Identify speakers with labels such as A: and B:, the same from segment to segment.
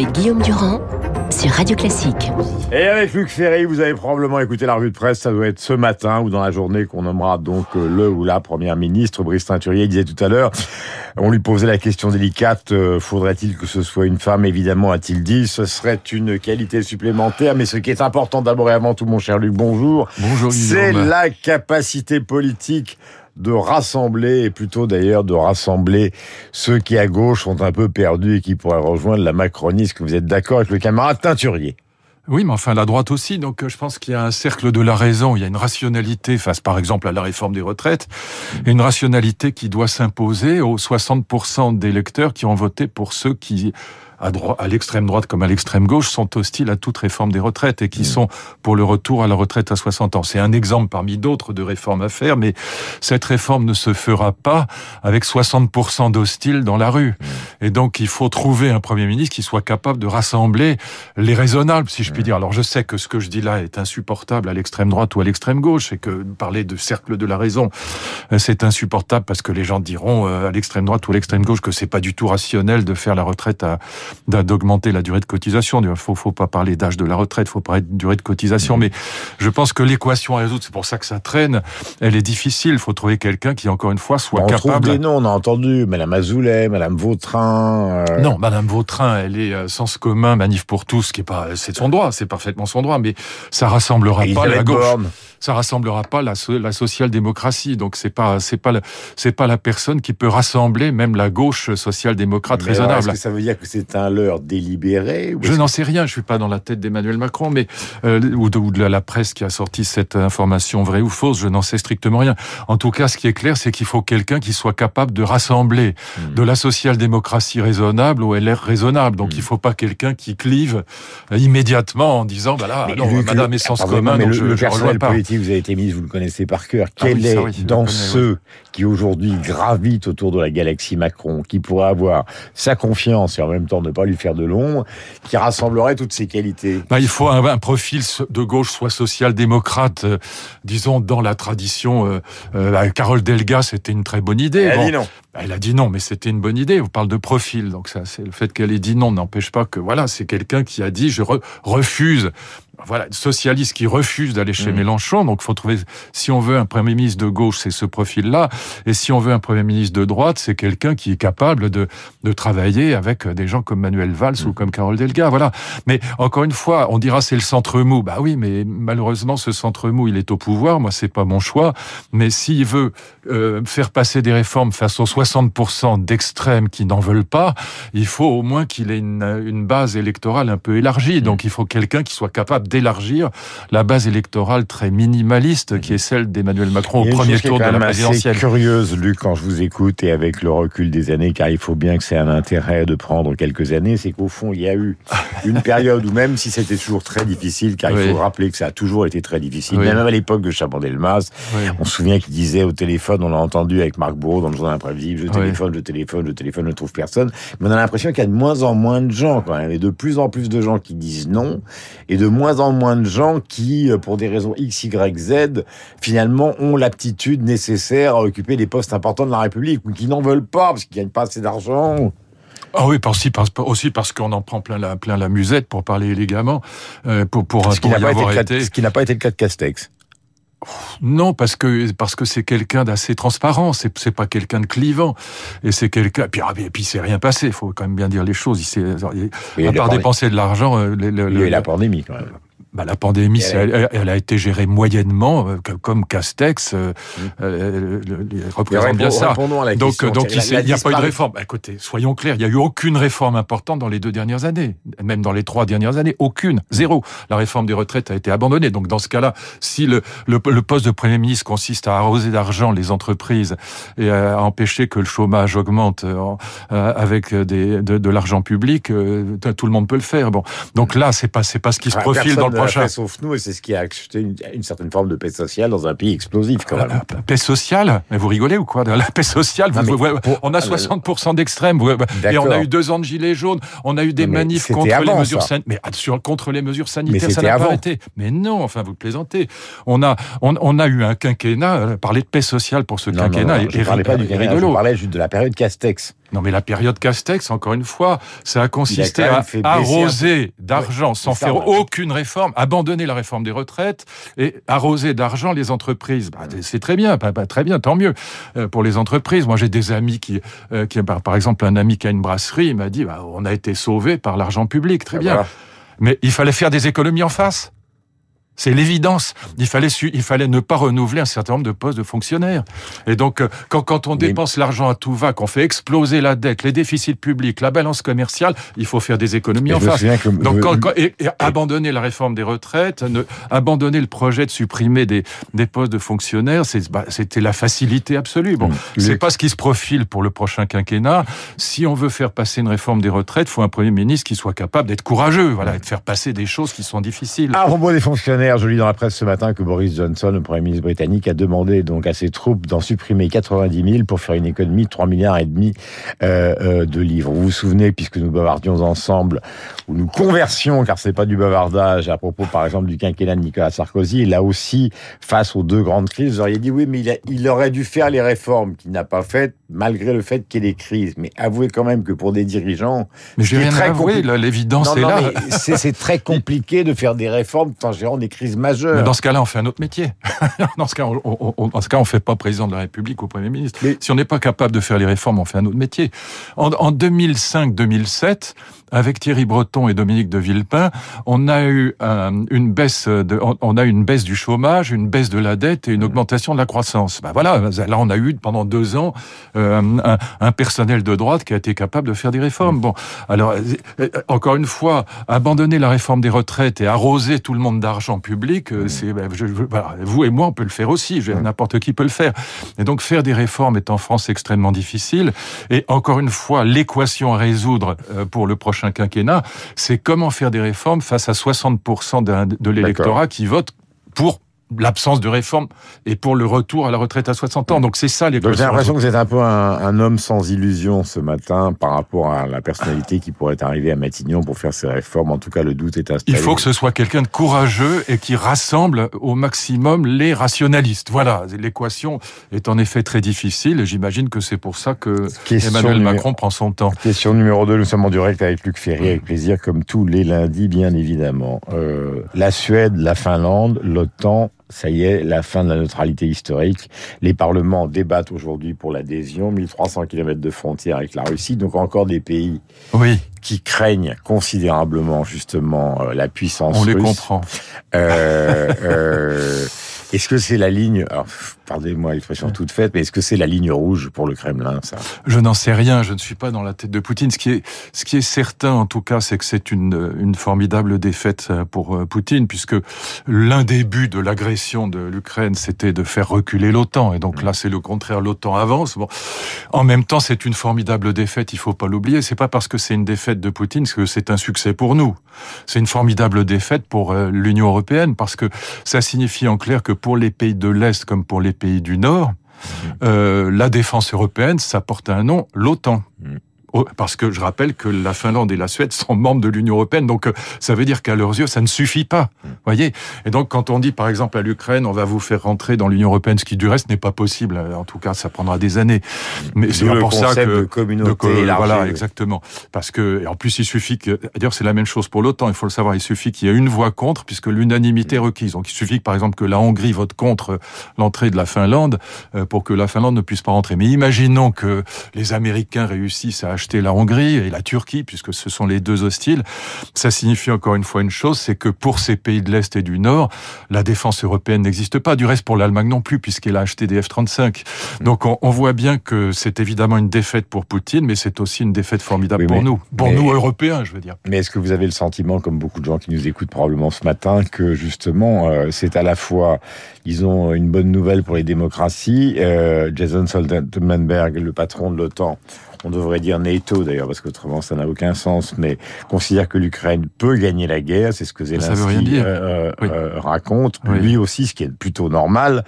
A: avec Guillaume Durand sur Radio Classique.
B: Et avec Luc Ferry, vous avez probablement écouté la revue de presse, ça doit être ce matin ou dans la journée qu'on nommera donc euh, le ou la première ministre. Brice Teinturier disait tout à l'heure, on lui posait la question délicate, euh, faudrait-il que ce soit une femme Évidemment, a-t-il dit, ce serait une qualité supplémentaire, mais ce qui est important d'abord et avant tout, mon cher Luc, bonjour.
C: Bonjour,
B: C'est la capacité politique de rassembler, et plutôt d'ailleurs de rassembler ceux qui à gauche sont un peu perdus et qui pourraient rejoindre la Macronie. Est-ce que vous êtes d'accord avec le camarade Teinturier?
C: Oui, mais enfin la droite aussi. Donc je pense qu'il y a un cercle de la raison. Il y a une rationalité face, par exemple, à la réforme des retraites, et une rationalité qui doit s'imposer aux 60% des électeurs qui ont voté pour ceux qui à, à l'extrême droite comme à l'extrême gauche, sont hostiles à toute réforme des retraites et qui mmh. sont pour le retour à la retraite à 60 ans. C'est un exemple parmi d'autres de réformes à faire, mais cette réforme ne se fera pas avec 60% d'hostiles dans la rue. Mmh. Et donc, il faut trouver un Premier ministre qui soit capable de rassembler les raisonnables, si je puis mmh. dire. Alors, je sais que ce que je dis là est insupportable à l'extrême droite ou à l'extrême gauche, et que parler de cercle de la raison, euh, c'est insupportable parce que les gens diront euh, à l'extrême droite ou à l'extrême gauche que c'est pas du tout rationnel de faire la retraite à d'augmenter la durée de cotisation. Il faut, faut pas parler d'âge de la retraite, faut parler de durée de cotisation. Mmh. Mais je pense que l'équation à résoudre, c'est pour ça que ça traîne, elle est difficile. Il faut trouver quelqu'un qui, encore une fois, soit
B: on
C: capable...
B: On trouve des noms, on a entendu Madame Azoulay, Madame Vautrin...
C: Euh... Non, Madame Vautrin, elle est euh, sens commun, manif pour tous, qui est pas... C'est son droit, c'est parfaitement son droit, mais ça rassemblera pas la gauche. Ça rassemblera pas la, la social-démocratie. Donc c'est pas c'est pas c'est pas la personne qui peut rassembler même la gauche social-démocrate raisonnable. Est-ce
B: que ça veut dire que c'est un leurre délibéré
C: Je n'en sais rien. Je suis pas dans la tête d'Emmanuel Macron, mais euh, ou, de, ou, de, la presse qui a sorti cette information vraie ou fausse. Je n'en sais strictement rien. En tout cas, ce qui est clair, c'est qu'il faut quelqu'un qui soit capable de rassembler hmm. de la social-démocratie raisonnable au LR raisonnable. Donc hmm. il faut pas quelqu'un qui clive euh, immédiatement en disant bah là, non, Madame Essence commun, donc je,
B: le
C: je
B: personnel pas. Vous avez été ministre, vous le connaissez par cœur. Ah Quel est dans ceux qui aujourd'hui gravitent autour de la galaxie Macron, qui pourrait avoir sa confiance et en même temps ne pas lui faire de l'ombre, qui rassemblerait toutes ces qualités?
C: Bah, Il faut un, un, profil de gauche, soit social-démocrate, euh, disons dans la tradition. Euh, euh, Carole Delga, c'était une très bonne idée.
B: Elle bon, a dit non.
C: Bah, elle a dit non, mais c'était une bonne idée. On parle de profil, donc ça, c'est le fait qu'elle ait dit non n'empêche pas que voilà, c'est quelqu'un qui a dit je re refuse voilà, socialiste qui refuse d'aller chez mmh. Mélenchon. Donc, faut trouver, si on veut un premier ministre de gauche, c'est ce profil-là. Et si on veut un premier ministre de droite, c'est quelqu'un qui est capable de, de travailler avec des gens comme Manuel Valls mmh. ou comme Carole Delga. Voilà. Mais encore une fois, on dira c'est le centre mou. Bah oui, mais malheureusement, ce centre mou, il est au pouvoir. Moi, c'est pas mon choix. Mais s'il veut euh, faire passer des réformes face aux 60% d'extrêmes qui n'en veulent pas, il faut au moins qu'il ait une, une base électorale un peu élargie. Mmh. Donc, il faut quelqu'un qui soit capable d'élargir la base électorale très minimaliste qui est celle d'Emmanuel Macron au premier tour de la présidentielle.
B: C'est curieuse, Luc, quand je vous écoute et avec le recul des années, car il faut bien que c'est un intérêt de prendre quelques années, c'est qu'au fond, il y a eu une période où même si c'était toujours très difficile, car il faut rappeler que ça a toujours été très difficile, même à l'époque de Chaban-Delmas, on se souvient qu'il disait au téléphone, on l'a entendu avec Marc Bourreau dans le journal imprévisible, je téléphone, je téléphone, je téléphone, je ne trouve personne, mais on a l'impression qu'il y a de moins en moins de gens quand même, et de plus en plus de gens qui disent non, et de moins en moins de gens qui, euh, pour des raisons X, Y, Z, finalement ont l'aptitude nécessaire à occuper des postes importants de la République, ou qui n'en veulent pas, parce qu'ils gagnent pas assez d'argent.
C: Ah oui, aussi parce, aussi parce qu'on en prend plein la, plein la musette, pour parler élégamment, euh, pour, pour,
B: ce qui n'a pas, été... Ce qui n'a pas été le cas de Castex.
C: Non, parce que parce que c'est quelqu'un d'assez transparent. C'est c'est pas quelqu'un de clivant. Et c'est quelqu'un. Puis ah, et puis c'est rien passé. Il faut quand même bien dire les choses. Il à part dépenser de l'argent. Euh,
B: il y a eu la pandémie quand même
C: bah, la pandémie, elle, elle, a été gérée moyennement, euh, comme Castex euh, mmh. euh, représente bien ça. Donc, donc il n'y a pas eu de réforme. Bah, écoutez, soyons clairs, il n'y a eu aucune réforme importante dans les deux dernières années, même dans les trois dernières années, aucune, zéro. La réforme des retraites a été abandonnée. Donc dans ce cas-là, si le, le, poste de Premier ministre consiste à arroser d'argent les entreprises et à empêcher que le chômage augmente avec des, de, de l'argent public, tout le monde peut le faire. Bon, donc là, c'est pas c'est pas ce qui se ah, profile dans le
B: sauf nous, et c'est ce qui a acheté une, certaine forme de paix sociale dans un pays explosif, quand même.
C: La, paix sociale Mais vous rigolez ou quoi La paix sociale, on a 60% d'extrêmes, et on a eu deux ans de gilets jaunes, on a eu des manifs contre les mesures sanitaires, mais sur, contre les mesures sanitaires, ça n'a pas été. Mais non, enfin, vous plaisantez. On a, on, a eu un quinquennat, euh, parler de paix sociale pour ce quinquennat,
B: non, je ne parlais pas du quinquennat, je parlais juste de la période Castex.
C: Non, mais la période Castex, encore une fois, ça a consisté à arroser d'argent sans faire aucune réforme, abandonner la réforme des retraites et arroser d'argent les entreprises. Bah, c'est très bien, très bien, tant mieux euh, pour les entreprises. Moi, j'ai des amis qui, euh, qui, par exemple, un ami qui a une brasserie, il m'a dit, bah, on a été sauvé par l'argent public, très bien. Mais il fallait faire des économies en face. C'est l'évidence. Il fallait, il fallait ne pas renouveler un certain nombre de postes de fonctionnaires. Et donc, euh, quand, quand on dépense l'argent à tout va, qu'on fait exploser la dette, les déficits publics, la balance commerciale, il faut faire des économies en face. Donc, et, abandonner la réforme des retraites, ne, abandonner le projet de supprimer des, des postes de fonctionnaires, bah, c'était la facilité absolue. Bon, c'est pas ce qui se profile pour le prochain quinquennat. Si on veut faire passer une réforme des retraites, il faut un premier ministre qui soit capable d'être courageux, voilà, et de faire passer des choses qui sont difficiles.
B: Propos des fonctionnaires, je lis dans la presse ce matin que Boris Johnson, le Premier ministre britannique, a demandé donc à ses troupes d'en supprimer 90 000 pour faire une économie de 3 milliards et demi euh, euh, de livres. Vous vous souvenez, puisque nous bavardions ensemble, ou nous conversions, car c'est pas du bavardage, à propos par exemple du quinquennat de Nicolas Sarkozy, là aussi, face aux deux grandes crises, vous auriez dit oui, mais il, il aurait dû faire les réformes qu'il n'a pas faites, malgré le fait qu'il y ait des crises. Mais avouez quand même que pour des dirigeants...
C: Mais j'ai rien à avouer, l'évidence est là.
B: C'est très compliqué de faire des réformes en gérant des crises majeures.
C: Mais dans ce cas-là, on fait un autre métier. dans ce cas, on, dans ce cas, on fait pas président de la République ou Premier ministre. Si on n'est pas capable de faire les réformes, on fait un autre métier. En, en 2005-2007, avec Thierry Breton et Dominique de Villepin, on a eu une baisse de, on a une baisse du chômage, une baisse de la dette et une augmentation de la croissance. Ben voilà, là on a eu pendant deux ans euh, un, un, personnel de droite qui a été capable de faire des réformes. Bon, alors euh, encore une fois, abandonner la réforme des retraites et arroser tout le monde d'argent public, euh, c'est ben, voilà, vous et moi on peut le faire aussi. N'importe qui peut le faire. Et donc faire des réformes est en France extrêmement difficile. Et encore une fois, l'équation à résoudre pour le prochain un quinquennat, c'est comment faire des réformes face à 60% de l'électorat qui vote pour l'absence de réforme et pour le retour à la retraite à 60 ans. Donc c'est ça les
B: J'ai l'impression que vous êtes un peu un, homme sans illusion ce matin par rapport à la personnalité qui pourrait arriver à Matignon pour faire ces réformes. En tout cas, le doute est installé.
C: Il faut que ce soit quelqu'un de courageux et qui rassemble au maximum les rationalistes. Voilà, l'équation est en effet très difficile et j'imagine que c'est pour ça que Emmanuel Macron prend son temps.
B: Question numéro 2, nous sommes en direct avec Luc Ferry, avec plaisir, comme tous les lundis, bien évidemment. Euh, la Suède, la Finlande, l'OTAN, ça y est, la fin de la neutralité historique. Les parlements débattent aujourd'hui pour l'adhésion, 1300 km de frontières avec la Russie, donc encore des pays
C: oui.
B: qui craignent considérablement justement euh, la puissance
C: On
B: russe.
C: les comprend.
B: Euh, euh, est-ce que c'est la ligne, alors, pardonnez-moi l'expression toute faite, mais est-ce que c'est la ligne rouge pour le Kremlin, ça?
C: Je n'en sais rien, je ne suis pas dans la tête de Poutine. Ce qui est, ce qui est certain, en tout cas, c'est que c'est une, une formidable défaite euh, pour euh, Poutine, puisque l'un des buts de l'agression de l'Ukraine, c'était de faire reculer l'OTAN. Et donc là, c'est le contraire, l'OTAN avance. Bon. En même temps, c'est une formidable défaite, il faut pas l'oublier. C'est pas parce que c'est une défaite de Poutine que c'est un succès pour nous. C'est une formidable défaite pour euh, l'Union européenne, parce que ça signifie en clair que pour les pays de l'Est comme pour les pays du Nord, mmh. euh, la défense européenne, ça porte un nom, l'OTAN. Mmh. Oh, parce que je rappelle que la Finlande et la Suède sont membres de l'Union européenne, donc euh, ça veut dire qu'à leurs yeux, ça ne suffit pas. Mm. Voyez. Et donc, quand on dit, par exemple, à l'Ukraine, on va vous faire rentrer dans l'Union européenne, ce qui du reste n'est pas possible. En tout cas, ça prendra des années.
B: Mais c'est pour ça que de communauté
C: de, voilà, exactement. Parce que, et en plus, il suffit que, d'ailleurs, c'est la même chose pour l'OTAN. Il faut le savoir. Il suffit qu'il y ait une voix contre, puisque l'unanimité est requise. Donc, il suffit par exemple, que la Hongrie vote contre l'entrée de la Finlande euh, pour que la Finlande ne puisse pas rentrer. Mais imaginons que les Américains réussissent à acheter la Hongrie et la Turquie, puisque ce sont les deux hostiles, ça signifie encore une fois une chose, c'est que pour ces pays de l'Est et du Nord, la défense européenne n'existe pas. Du reste, pour l'Allemagne non plus, puisqu'elle a acheté des F-35. Donc on, voit bien que c'est évidemment une défaite pour Poutine, mais c'est aussi une défaite formidable pour nous, pour nous Européens, je veux dire.
B: Mais est-ce que vous avez le sentiment, comme beaucoup de gens qui nous écoutent probablement ce matin, que justement, euh, c'est à la fois, ils ont une bonne nouvelle pour les démocraties, euh, Jason Stoltenberg, le patron de l'OTAN, on devrait dire NATO d'ailleurs, parce qu'autrement ça n'a aucun sens, mais considère que l'Ukraine peut gagner la guerre, c'est ce que Zelensky euh, euh, raconte, lui aussi, ce qui est plutôt normal.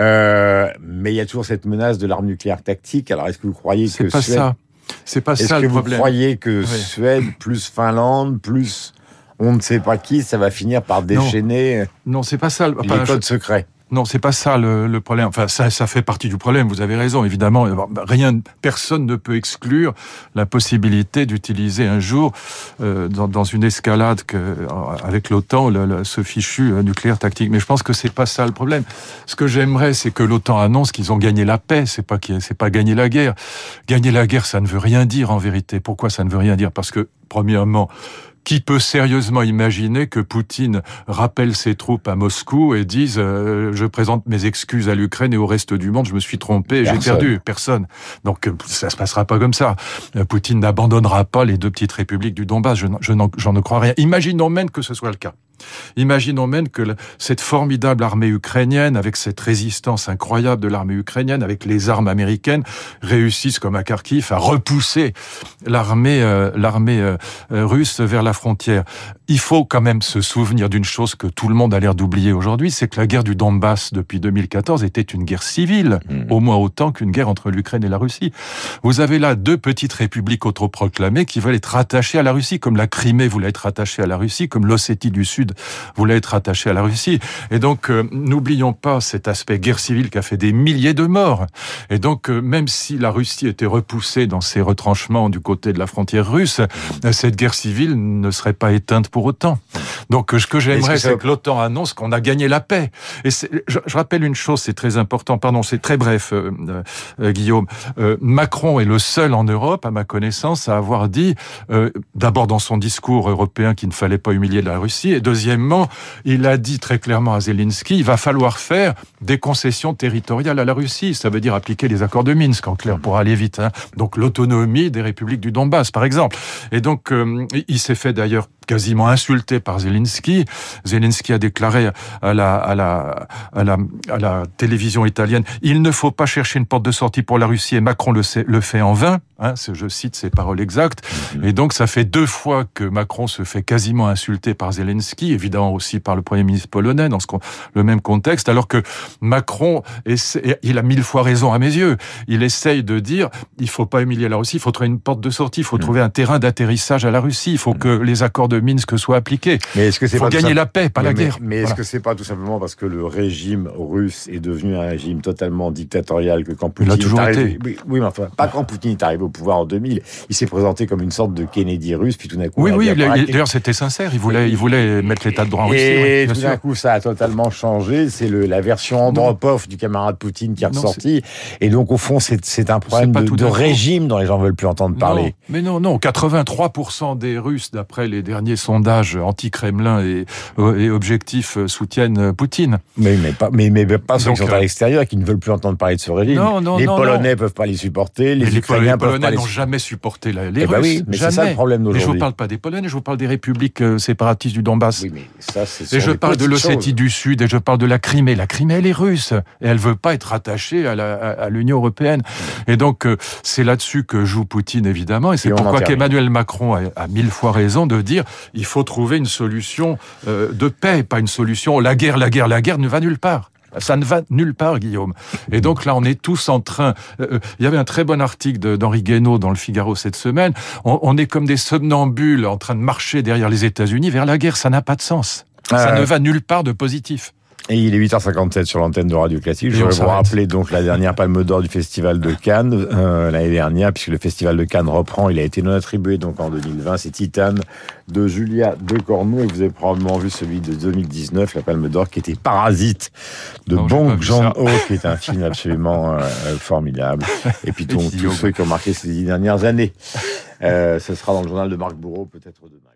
B: Euh, mais il y a toujours cette menace de l'arme nucléaire tactique. Alors est-ce que vous croyez que
C: pas
B: Suède...
C: ça C'est pas ça
B: le
C: problème.
B: Est-ce que vous croyez que Suède plus Finlande plus on ne sait pas qui, ça va finir par déchaîner
C: non, c'est pas ça.
B: les codes secrets?
C: Non, c'est pas ça le, problème. Enfin, ça, fait partie du problème. Vous avez raison, évidemment. Rien, personne ne peut exclure la possibilité d'utiliser un jour, euh, dans, une escalade euh, avec l'OTAN, ce fichu euh, nucléaire tactique. Mais je pense que c'est pas ça le problème. Ce que j'aimerais, c'est que l'OTAN annonce qu'ils ont gagné la paix. C'est pas c'est pas gagner la guerre. Gagner la guerre, ça ne veut rien dire en vérité. Pourquoi ça ne veut rien dire? Parce que premièrement qui peut sérieusement imaginer que Poutine rappelle ses troupes à Moscou et dise euh, je présente mes excuses à l'Ukraine et au reste du monde, je me suis trompé, j'ai perdu Personne. Donc euh, ça se passera pas comme ça. Euh, Poutine n'abandonnera pas les deux petites républiques du Donbass. Je, je j'en ne crois rien. Imaginons même que ce soit le cas. Imaginons même que cette formidable armée ukrainienne, avec cette résistance incroyable de l'armée ukrainienne, avec les armes américaines, réussisse comme à Kharkiv à repousser l'armée euh, l'armée euh, russe vers la frontière. Il faut quand même se souvenir d'une chose que tout le monde a l'air d'oublier aujourd'hui, c'est que la guerre du Donbass depuis 2014 était une guerre civile, mmh. au moins autant qu'une guerre entre l'Ukraine et la Russie. Vous avez là deux petites républiques autoproclamées qui veulent être rattachées à la Russie, comme la Crimée voulait être rattachée à la Russie, comme l'Ossétie du Sud voulait être attaché à la Russie. Et donc, euh, n'oublions pas cet aspect guerre civile qui a fait des milliers de morts. Et donc, euh, même si la Russie était repoussée dans ses retranchements du côté de la frontière russe, euh, cette guerre civile ne serait pas éteinte pour autant. Donc, ce que j'aimerais, c'est que, l'OTAN annonce qu'on a gagné la paix. Et je, je, rappelle une chose, c'est très important, pardon, c'est très bref, Guillaume. Macron est le seul en Europe, à ma connaissance, à avoir dit, d'abord dans son discours européen qu'il ne fallait pas humilier la Russie, et deuxièmement, il a dit très clairement à Zelensky, il va falloir faire des concessions territoriales à la Russie. Ça veut dire appliquer les accords de Minsk, en clair, pour aller vite. Hein. Donc l'autonomie des républiques du Donbass, par exemple. Et donc, euh, il s'est fait d'ailleurs quasiment insulté par Zelensky. Zelensky a déclaré à la, à la, à la, à la télévision italienne, il ne faut pas chercher une porte de sortie pour la Russie et Macron le, le fait en vain. Hein, je cite ses paroles exactes. Mhm. Et donc, ça fait deux fois que Macron se fait quasiment insulter par Zelensky, évidemment aussi par le Premier ministre polonais dans ce, le même contexte, alors que Macron, il a mille fois raison à mes yeux. Il essaye de dire, il faut pas humilier la Russie, il faut trouver une porte de sortie, il faut mhm. trouver un terrain d'atterrissage à la Russie, il faut mhm. que les accords de Minsk soit appliqué. Mais est-ce que c'est faut gagner la paix, pas la guerre.
B: Mais est-ce que c'est pas tout simplement parce que le régime russe est devenu un régime totalement dictatorial que quand Poutine
C: Il a toujours été.
B: Oui, mais enfin, pas quand Poutine est arrivé au pouvoir en 2000. Il s'est présenté comme une sorte de Kennedy russe, puis tout d'un coup.
C: Oui, oui. D'ailleurs, c'était sincère. Il voulait, il voulait mettre l'état de droit en Russie.
B: Et tout d'un coup, ça a totalement changé. C'est la version Andropov du camarade Poutine qui est ressorti. Et donc, au fond, c'est un problème de, de régime dont les gens veulent plus entendre parler.
C: mais non, non. 83% des Russes, d'après les derniers sondages anti-Kremlin et, et objectifs, euh, soutiennent euh, Poutine.
B: Mais, mais pas, mais, mais pas ceux qui sont à euh, l'extérieur, qui ne veulent plus entendre parler de ce régime. Non, non, les Polonais ne peuvent pas les supporter, les, Ukrainiens
C: peuvent
B: pas
C: les n'ont jamais supporté les
B: eh
C: ben
B: Russes. oui, mais c'est ça le problème d'aujourd'hui.
C: Mais je vous parle pas des Polonais, je vous parle des républiques séparatistes du Donbass.
B: Oui, mais ça,
C: et je parle de l'Ossétie du Sud, et je parle de la Crimée. La Crimée, elle est russe, et elle veut pas être attachée à l'Union européenne. Et donc, c'est là-dessus que joue Poutine, évidemment, et c'est pourquoi qu'Emmanuel Macron a, a mille fois raison de dire il faut trouver une solution euh, de paix, pas une solution la guerre, la guerre, la guerre ne va nulle part. Ça ne va nulle part, Guillaume. Et donc là, on est tous en train. Euh, euh, il y avait un très bon article d'Henri Guénaud dans le Figaro cette semaine. On, est comme des somnambules en train de marcher derrière les États-Unis vers la guerre. Ça n'a pas de sens. Ça ne va nulle part de positif.
B: Et il est 8h57 sur l'antenne de Radio Classique. Je vais vous rappeler donc la dernière palme d'or du Festival de Cannes euh, l'année dernière, puisque le Festival de Cannes reprend. Il a été non attribué donc en 2020. C'est Titane de Julia Decornou. Et vous avez probablement vu celui de 2019, la palme d'or, qui était Parasite de Bong Joon-ho, qui est un film absolument euh, euh, formidable. Et puis donc tous ceux qui ont marqué ces dix dernières années. ce sera dans le journal de Marc Bourreau, peut-être demain.